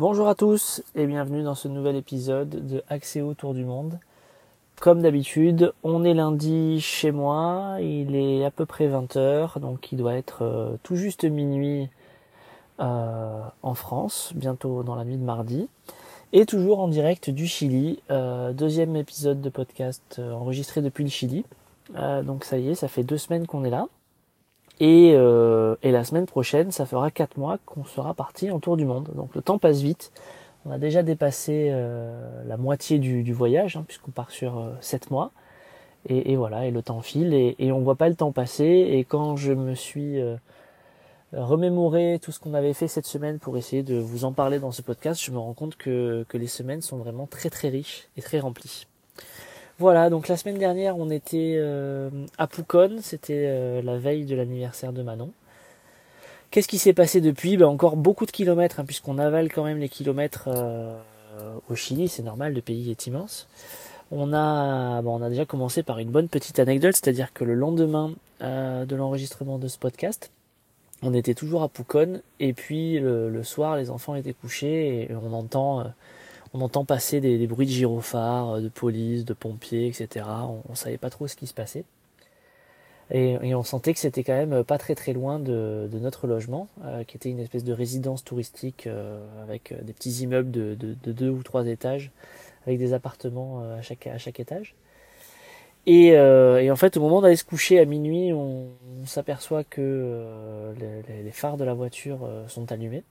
Bonjour à tous et bienvenue dans ce nouvel épisode de Axéo Tour du Monde. Comme d'habitude, on est lundi chez moi, il est à peu près 20h, donc il doit être euh, tout juste minuit euh, en France, bientôt dans la nuit de mardi. Et toujours en direct du Chili, euh, deuxième épisode de podcast enregistré depuis le Chili. donc ça y est, ça fait deux semaines qu'on est là. Et, euh, et, la semaine prochaine, ça fera quatre mois qu'on sera parti en tour du monde. Donc le temps passe vite. On a déjà dépassé euh, la moitié du, du voyage, hein, puisqu'on part sur euh, sept mois. Et, et, voilà, et le temps file, et, et on voit pas le temps passer. Et quand je me suis euh, remémoré tout ce qu'on avait fait cette semaine pour essayer de vous en parler dans ce podcast, je me rends compte que, que les semaines sont vraiment très très riches et très remplies. Voilà, donc la semaine dernière, on était euh, à Poucon, c'était euh, la veille de l'anniversaire de Manon. Qu'est-ce qui s'est passé depuis? Ben, Encore beaucoup de kilomètres, hein, puisqu'on avale quand même les kilomètres euh, au Chili, c'est normal, le pays est immense. On a, ben, on a déjà commencé par une bonne petite anecdote, c'est-à-dire que le lendemain de l'enregistrement de ce podcast, on était toujours à Poucon, et puis le, soir, les enfants étaient couchés, et on entend on entend passer des, bruits de gyrophares, euh, de police, de pompiers, etc. On, on savait pas trop ce qui se passait. Et, on sentait que c'était quand même pas très très loin de, notre logement, euh, qui était une espèce de résidence touristique euh, avec des petits immeubles de, de, de, deux ou trois étages, avec des appartements euh, à chaque, étage. Et, en fait, au moment d'aller se coucher à minuit, on, s'aperçoit que les, phares de la voiture sont allumés.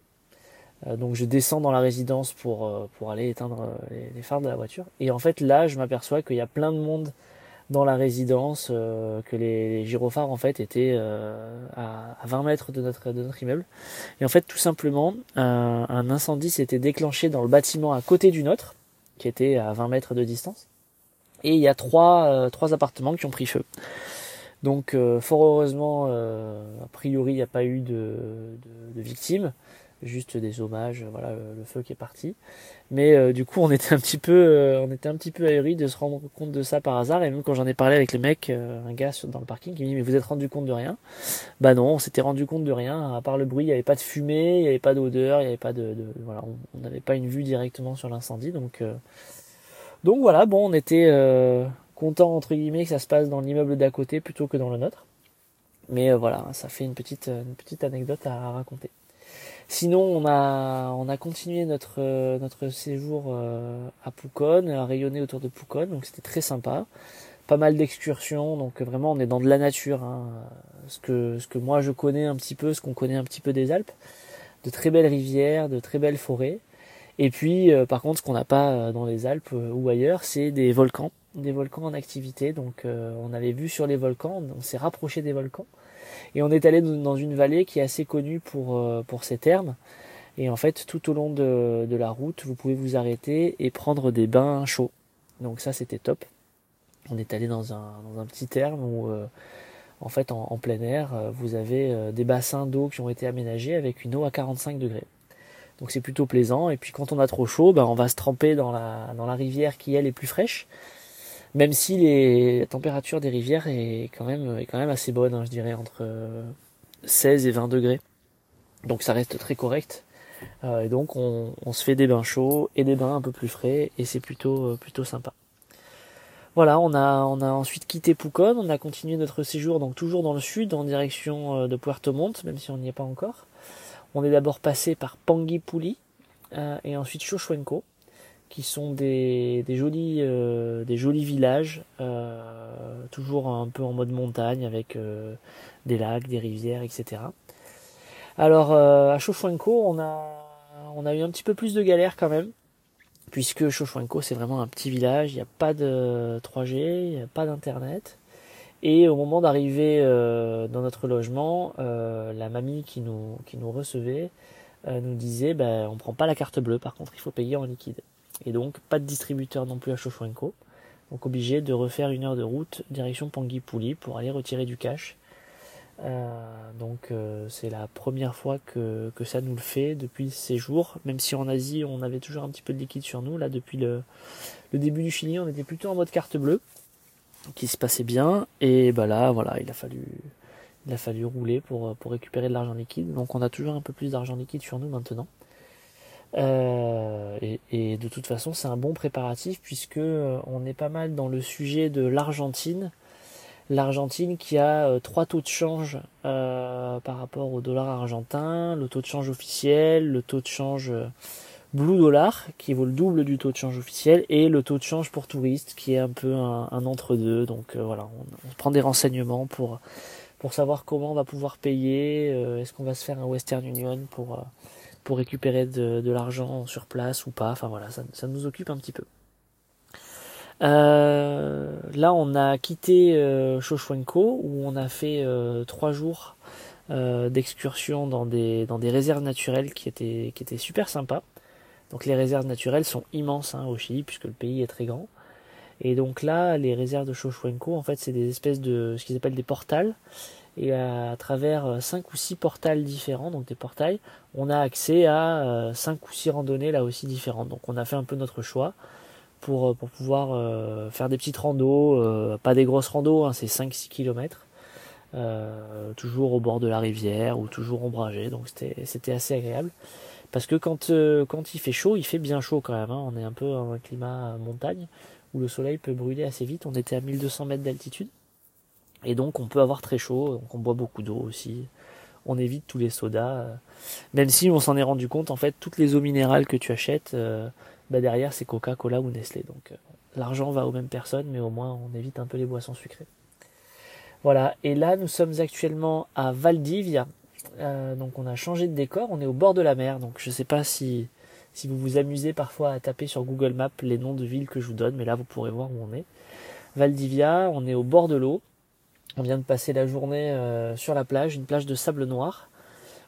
Euh, donc je descends dans la résidence pour, euh, pour aller éteindre euh, les, les, phares de la voiture. Et en fait là je m'aperçois qu'il y a plein de monde dans la résidence, euh, que les, les, gyrophares en fait étaient euh, à, à, 20 mètres de notre, de notre immeuble. Et en fait tout simplement un, un incendie s'était déclenché dans le bâtiment à côté du nôtre, qui était à 20 mètres de distance. Et il y a trois, trois appartements qui ont pris feu. Donc fort heureusement, a priori il n'y a pas eu de, de, de victimes juste des hommages, voilà le, feu qui est parti. Mais euh, du coup, on était un petit peu, euh, on était un petit peu ahuri de se rendre compte de ça par hasard. Et même quand j'en ai parlé avec le mec, euh, un gars dans le parking, qui me dit mais vous êtes rendu compte de rien? Bah non, on s'était rendu compte de rien. À part le bruit, il n'y avait pas de fumée, il n'y avait pas d'odeur, il n'y avait pas de, de voilà, on n'avait pas une vue directement sur l'incendie. Donc donc voilà, bon, on était content entre guillemets que ça se passe dans l'immeuble d'à côté plutôt que dans le nôtre. Mais voilà, ça fait une petite une petite anecdote à raconter. Sinon, on a, on a continué notre, euh, notre séjour euh, à Poucon, à rayonner autour de Poucon, donc c'était très sympa. Pas mal d'excursions, donc vraiment on est dans de la nature, hein, ce, que, ce que moi je connais un petit peu, ce qu'on connaît un petit peu des Alpes. De très belles rivières, de très belles forêts. Et puis, euh, par contre, ce qu'on n'a pas dans les Alpes ou ailleurs, c'est des volcans, des volcans en activité. Donc, on avait vu sur les volcans, on s'est rapproché des volcans. Et on est allé dans une vallée qui est assez connue pour, euh, pour ses thermes. Et en fait, tout au long de, la route, vous pouvez vous arrêter et prendre des bains chauds. Donc ça, c'était top. On est allé dans un, dans un petit terme où, euh, en fait, en, en, plein air, euh, vous avez des bassins d'eau qui ont été aménagés avec une eau à 45 degrés. Donc c'est plutôt plaisant. Et puis quand on a trop chaud, ben, on va se tremper dans la, dans la rivière qui, elle, est plus fraîche même si la température des rivières est quand même, assez bonne, hein, je dirais, entre 16 et 20 degrés. Donc ça reste très correct. Euh, et donc on, se fait des bains chauds et des bains un peu plus frais et c'est plutôt, euh, plutôt sympa. Voilà, on a, on a ensuite quitté Pucón, on a continué notre séjour donc toujours dans le sud en direction euh, de Puerto Montt, même si on n'y est pas encore. On est d'abord passé par Panguipuli euh, et ensuite Xochuenco qui sont des, des jolis euh, des jolis villages euh, toujours un peu en mode montagne avec euh, des lacs des rivières etc alors euh, à Chochuenco on a on a eu un petit peu plus de galères quand même puisque Chochuenco c'est vraiment un petit village il n'y a pas de 3G il n'y a pas d'internet. Et au moment d'arriver euh, dans notre logement la mamie qui nous qui nous recevait nous disait ben on prend pas la carte bleue par contre il faut payer en liquide et donc pas de distributeur non plus à Chochuenco. Donc obligé de refaire une heure de route direction Panguipuli pour aller retirer du cash. Euh, donc euh, c'est la première fois que, que ça nous le fait depuis ces jours. Même si en Asie on avait toujours un petit peu de liquide sur nous, là depuis le, le début du Chili on était plutôt en mode carte bleue, qui se passait bien. Et bah là voilà il a fallu il a fallu rouler pour, pour récupérer de l'argent liquide. Donc on a toujours un peu plus d'argent liquide sur nous maintenant. Et, de toute façon, c'est un bon préparatif puisque on est pas mal dans le sujet de l'Argentine. L'Argentine qui a trois taux de change par rapport au dollar argentin, le taux de change officiel, le taux de change Blue Dollar qui vaut le double du taux de change officiel et le taux de change pour touristes qui est un peu un, entre-deux. Donc euh, voilà, on, prend des renseignements pour, pour savoir comment on va pouvoir payer, euh, est-ce qu'on va se faire un Western Union pour, euh, pour récupérer de, de l'argent sur place ou pas. Enfin voilà, ça, ça nous occupe un petit peu. là, on a quitté euh, où on a fait trois jours d'excursion dans des, dans des réserves naturelles qui étaient, qui étaient super sympas. Donc les réserves naturelles sont immenses hein, au Chili puisque le pays est très grand. Et donc là, les réserves de Xochhuenco, en fait, c'est des espèces de ce qu'ils appellent des portals. Et à, travers euh, cinq ou six portals différents, donc des portails, on a accès à euh, cinq ou six randonnées là aussi différentes. Donc on a fait un peu notre choix pour, euh, pour pouvoir faire des petites randos, pas des grosses randos, hein, c'est 5-6 km. toujours au bord de la rivière ou toujours ombragé, donc c'était assez agréable. Parce que quand, quand il fait chaud, il fait bien chaud quand même. Hein. On est un peu dans un climat montagne où le soleil peut brûler assez vite. On était à 1200 mètres d'altitude. Et donc on peut avoir très chaud, donc on boit beaucoup d'eau aussi. On évite tous les sodas. Euh. Même si on s'en est rendu compte, en fait, toutes les eaux minérales que tu achètes, euh, bah derrière c'est Coca-Cola ou Nestlé. Donc l'argent va aux mêmes personnes, mais au moins on évite un peu les boissons sucrées. Voilà, et là nous sommes actuellement à Valdivia, euh, donc on a changé de décor, on est au bord de la mer, donc je ne sais pas si, si vous vous amusez parfois à taper sur Google Maps les noms de villes que je vous donne, mais là vous pourrez voir où on est. Valdivia, on est au bord de l'eau, on vient de passer la journée euh, sur la plage, une plage de sable noir,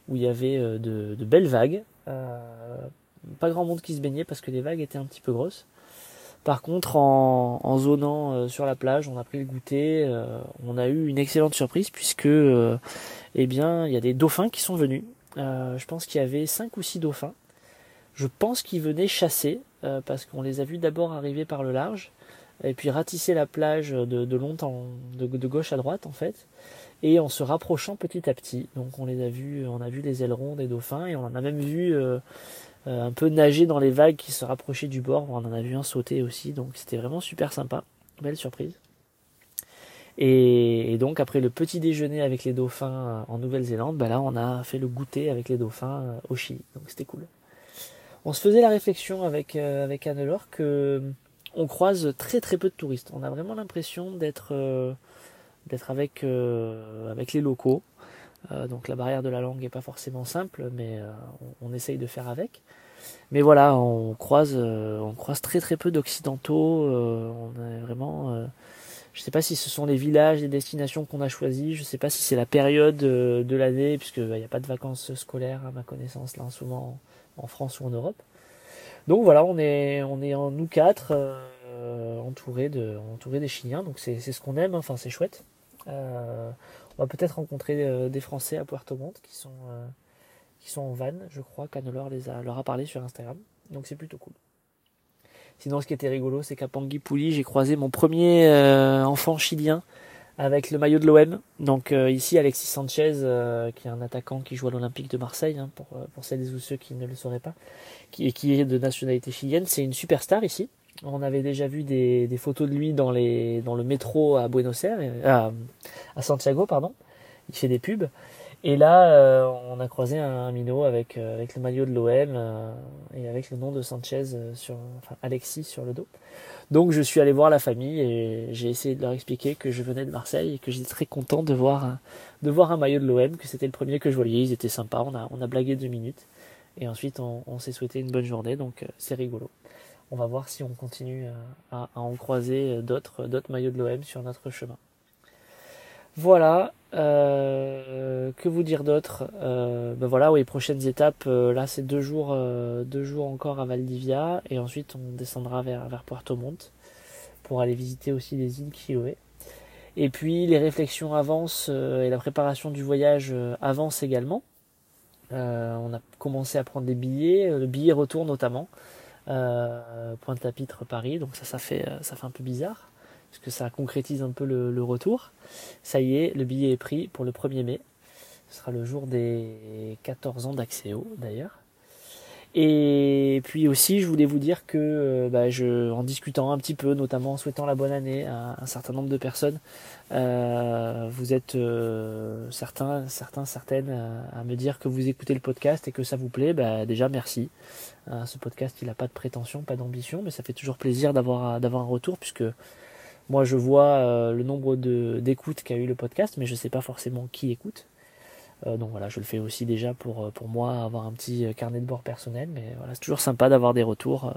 où il y avait euh, de, belles vagues. pas grand monde qui se baignait parce que les vagues étaient un petit peu grosses. Par contre, en, en zonant euh, sur la plage, on a pris le goûter, euh, on a eu une excellente surprise puisque, euh, eh bien, il y a des dauphins qui sont venus. je pense qu'il y avait cinq ou six dauphins. Je pense qu'ils venaient chasser parce qu'on les a vus d'abord arriver par le large et puis ratisser la plage de, longtemps, de, gauche à droite en fait, et en se rapprochant petit à petit. Donc on les a vus, on a vu les ailerons des dauphins et on en a même vu euh, un peu nager dans les vagues qui se rapprochaient du bord. On en a vu un sauter aussi, donc c'était vraiment super sympa. Belle surprise. Et, donc après le petit déjeuner avec les dauphins euh, en Nouvelle-Zélande, bah là on a fait le goûter avec les dauphins euh, au Chili, donc c'était cool. On se faisait la réflexion avec avec Anne-Laure que on croise très très peu de touristes. On a vraiment l'impression d'être d'être avec avec les locaux. Euh, donc la barrière de la langue n'est pas forcément simple, mais euh, on, essaye de faire avec. Mais voilà, on croise, euh, on croise très très peu d'occidentaux. on est vraiment, je ne sais pas si ce sont les villages, les destinations qu'on a choisis. Je ne sais pas si c'est la période de l'année, puisqu'il bah, n'y a pas de vacances scolaires à ma connaissance là en ce moment en, France ou en Europe. Donc voilà, on est, on est en nous quatre, entourés de, entourés des Chiliens. Donc c'est, ce qu'on aime. Enfin c'est chouette. On va peut-être rencontrer euh, des Français à Puerto Montt qui sont, euh, qui sont en van, je crois qu'Anne-Laure les a, leur a parlé sur Instagram. Donc c'est plutôt cool. Sinon, ce qui était rigolo, c'est qu'à Panguipulli, j'ai croisé mon premier euh, enfant chilien avec le maillot de l'OM. Donc ici, Alexis Sanchez, qui est un attaquant qui joue à l'Olympique de Marseille, hein, pour, pour celles ou ceux qui ne le sauraient pas, qui, qui est de nationalité chilienne. C'est une superstar ici. On avait déjà vu des, photos de lui dans, les, dans le métro à Buenos Aires, à, à Santiago, pardon. Il fait des pubs. Et là, euh, on a croisé un, minot avec, euh, avec le maillot de l'OM euh, et avec le nom de Sanchez sur, enfin Alexis sur le dos. Donc je suis allé voir la famille et j'ai essayé de leur expliquer que je venais de Marseille et que j'étais très content de voir un, de voir un maillot de l'OM, que c'était le premier que je voyais. Ils étaient sympas. On a, on a blagué deux minutes et ensuite on, on s'est souhaité une bonne journée. Donc c'est rigolo on va voir si on continue à, en croiser euh, d'autres, d'autres maillots de l'OM sur notre chemin. Voilà, euh, que vous dire d'autre? Euh, ben voilà, oui, prochaines étapes, là c'est deux jours, deux jours encore à Valdivia, et ensuite on descendra vers, vers Puerto Montt pour aller visiter aussi les îles Chiloé. Et puis les réflexions avancent et la préparation du voyage avance également. on a commencé à prendre des billets, le billet retour notamment. Euh, Pointe-à-Pitre Paris, donc ça, ça fait, euh, ça fait un peu bizarre, parce que ça concrétise un peu le, retour. Ça y est, le billet est pris pour le 1er mai. Ce sera le jour des 14 ans d'Axéo d'ailleurs. Et puis aussi, je voulais vous dire que, euh, bah, je, en discutant un petit peu, notamment en souhaitant la bonne année à un certain nombre de personnes, euh, vous êtes euh, certains, certains, certaines à me dire que vous écoutez le podcast et que ça vous plaît. Bah, déjà, merci. ce podcast, il n'a pas de prétention, pas d'ambition, mais ça fait toujours plaisir d'avoir d'avoir un retour puisque moi, je vois le nombre d'écoutes qu'a eu le podcast, mais je ne sais pas forcément qui écoute. Euh, donc voilà, je le fais aussi déjà pour, euh, pour moi, avoir un petit euh, carnet de bord personnel. Mais voilà, c'est toujours sympa d'avoir des retours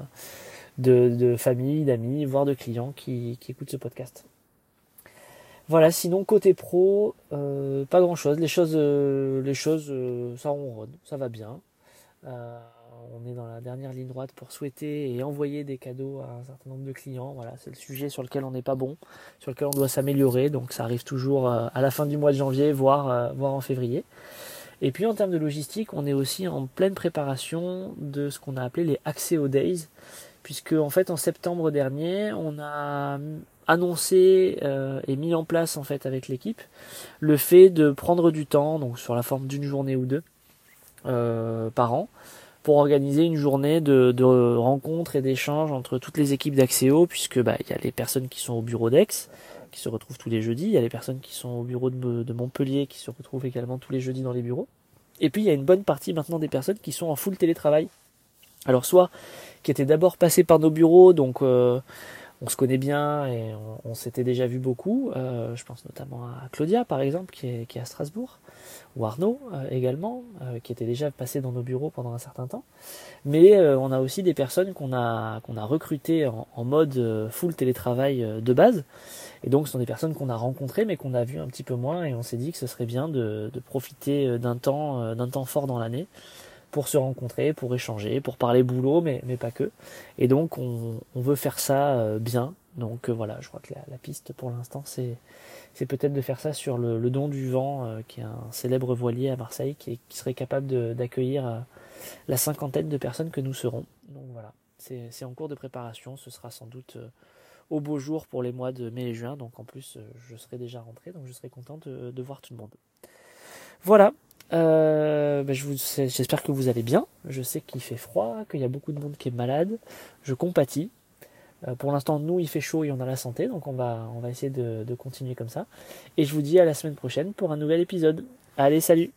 de, de famille, d'amis, voire de clients qui, qui écoutent ce podcast. Voilà, sinon côté pro, pas grand chose. Les choses, les choses, ça ronronne, ça va bien on est dans la dernière ligne droite pour souhaiter et envoyer des cadeaux à un certain nombre de clients. Voilà, c'est le sujet sur lequel on n'est pas bon, sur lequel on doit s'améliorer. Donc ça arrive toujours euh, à la fin du mois de janvier, voire, euh, voire en février. Et puis en termes de logistique, on est aussi en pleine préparation de ce qu'on a appelé les Axeo Days, puisque en fait en septembre dernier, on a annoncé euh, et mis en place en fait avec l'équipe le fait de prendre du temps, donc sur la forme d'une journée ou deux par an, pour organiser une journée de, rencontres et d'échanges entre toutes les équipes d'Axéo, puisque bah il y a les personnes qui sont au bureau d'Aix, qui se retrouvent tous les jeudis, il y a les personnes qui sont au bureau de, de, Montpellier, qui se retrouvent également tous les jeudis dans les bureaux, et puis il y a une bonne partie maintenant des personnes qui sont en full télétravail. Alors soit qui étaient d'abord passées par nos bureaux, donc euh, on se connaît bien et on, s'était déjà vu beaucoup. Euh, je pense notamment à Claudia par exemple qui est, qui à Strasbourg ou Arnaud euh, également, euh, qui était déjà passé dans nos bureaux pendant un certain temps. Mais on a aussi des personnes qu'on a qu'on a recrutées en, mode full télétravail de base. Et donc ce sont des personnes qu'on a rencontrées mais qu'on a vues un petit peu moins et on s'est dit que ce serait bien de, de profiter d'un temps d'un temps fort dans l'année pour se rencontrer, pour échanger, pour parler boulot, mais, mais pas que. Et donc on, veut faire ça bien. Donc voilà, je crois que la, piste pour l'instant c'est c'est peut-être de faire ça sur le, Don du Vent, euh, qui est un célèbre voilier à Marseille, qui, serait capable d'accueillir euh, la cinquantaine de personnes que nous serons. Donc voilà, c'est en cours de préparation, ce sera sans doute euh, au beau jour pour les mois de mai et juin, donc en plus je serai déjà rentré, donc je serai content de, voir tout le monde. Voilà, ben, j'espère que vous allez bien. Je sais qu'il fait froid, qu'il y a beaucoup de monde qui est malade. Je compatis. Euh, pour l'instant, nous, il fait chaud et on a la santé, donc on va, on va essayer de, de continuer comme ça. Et je vous dis à la semaine prochaine pour un nouvel épisode. Allez, salut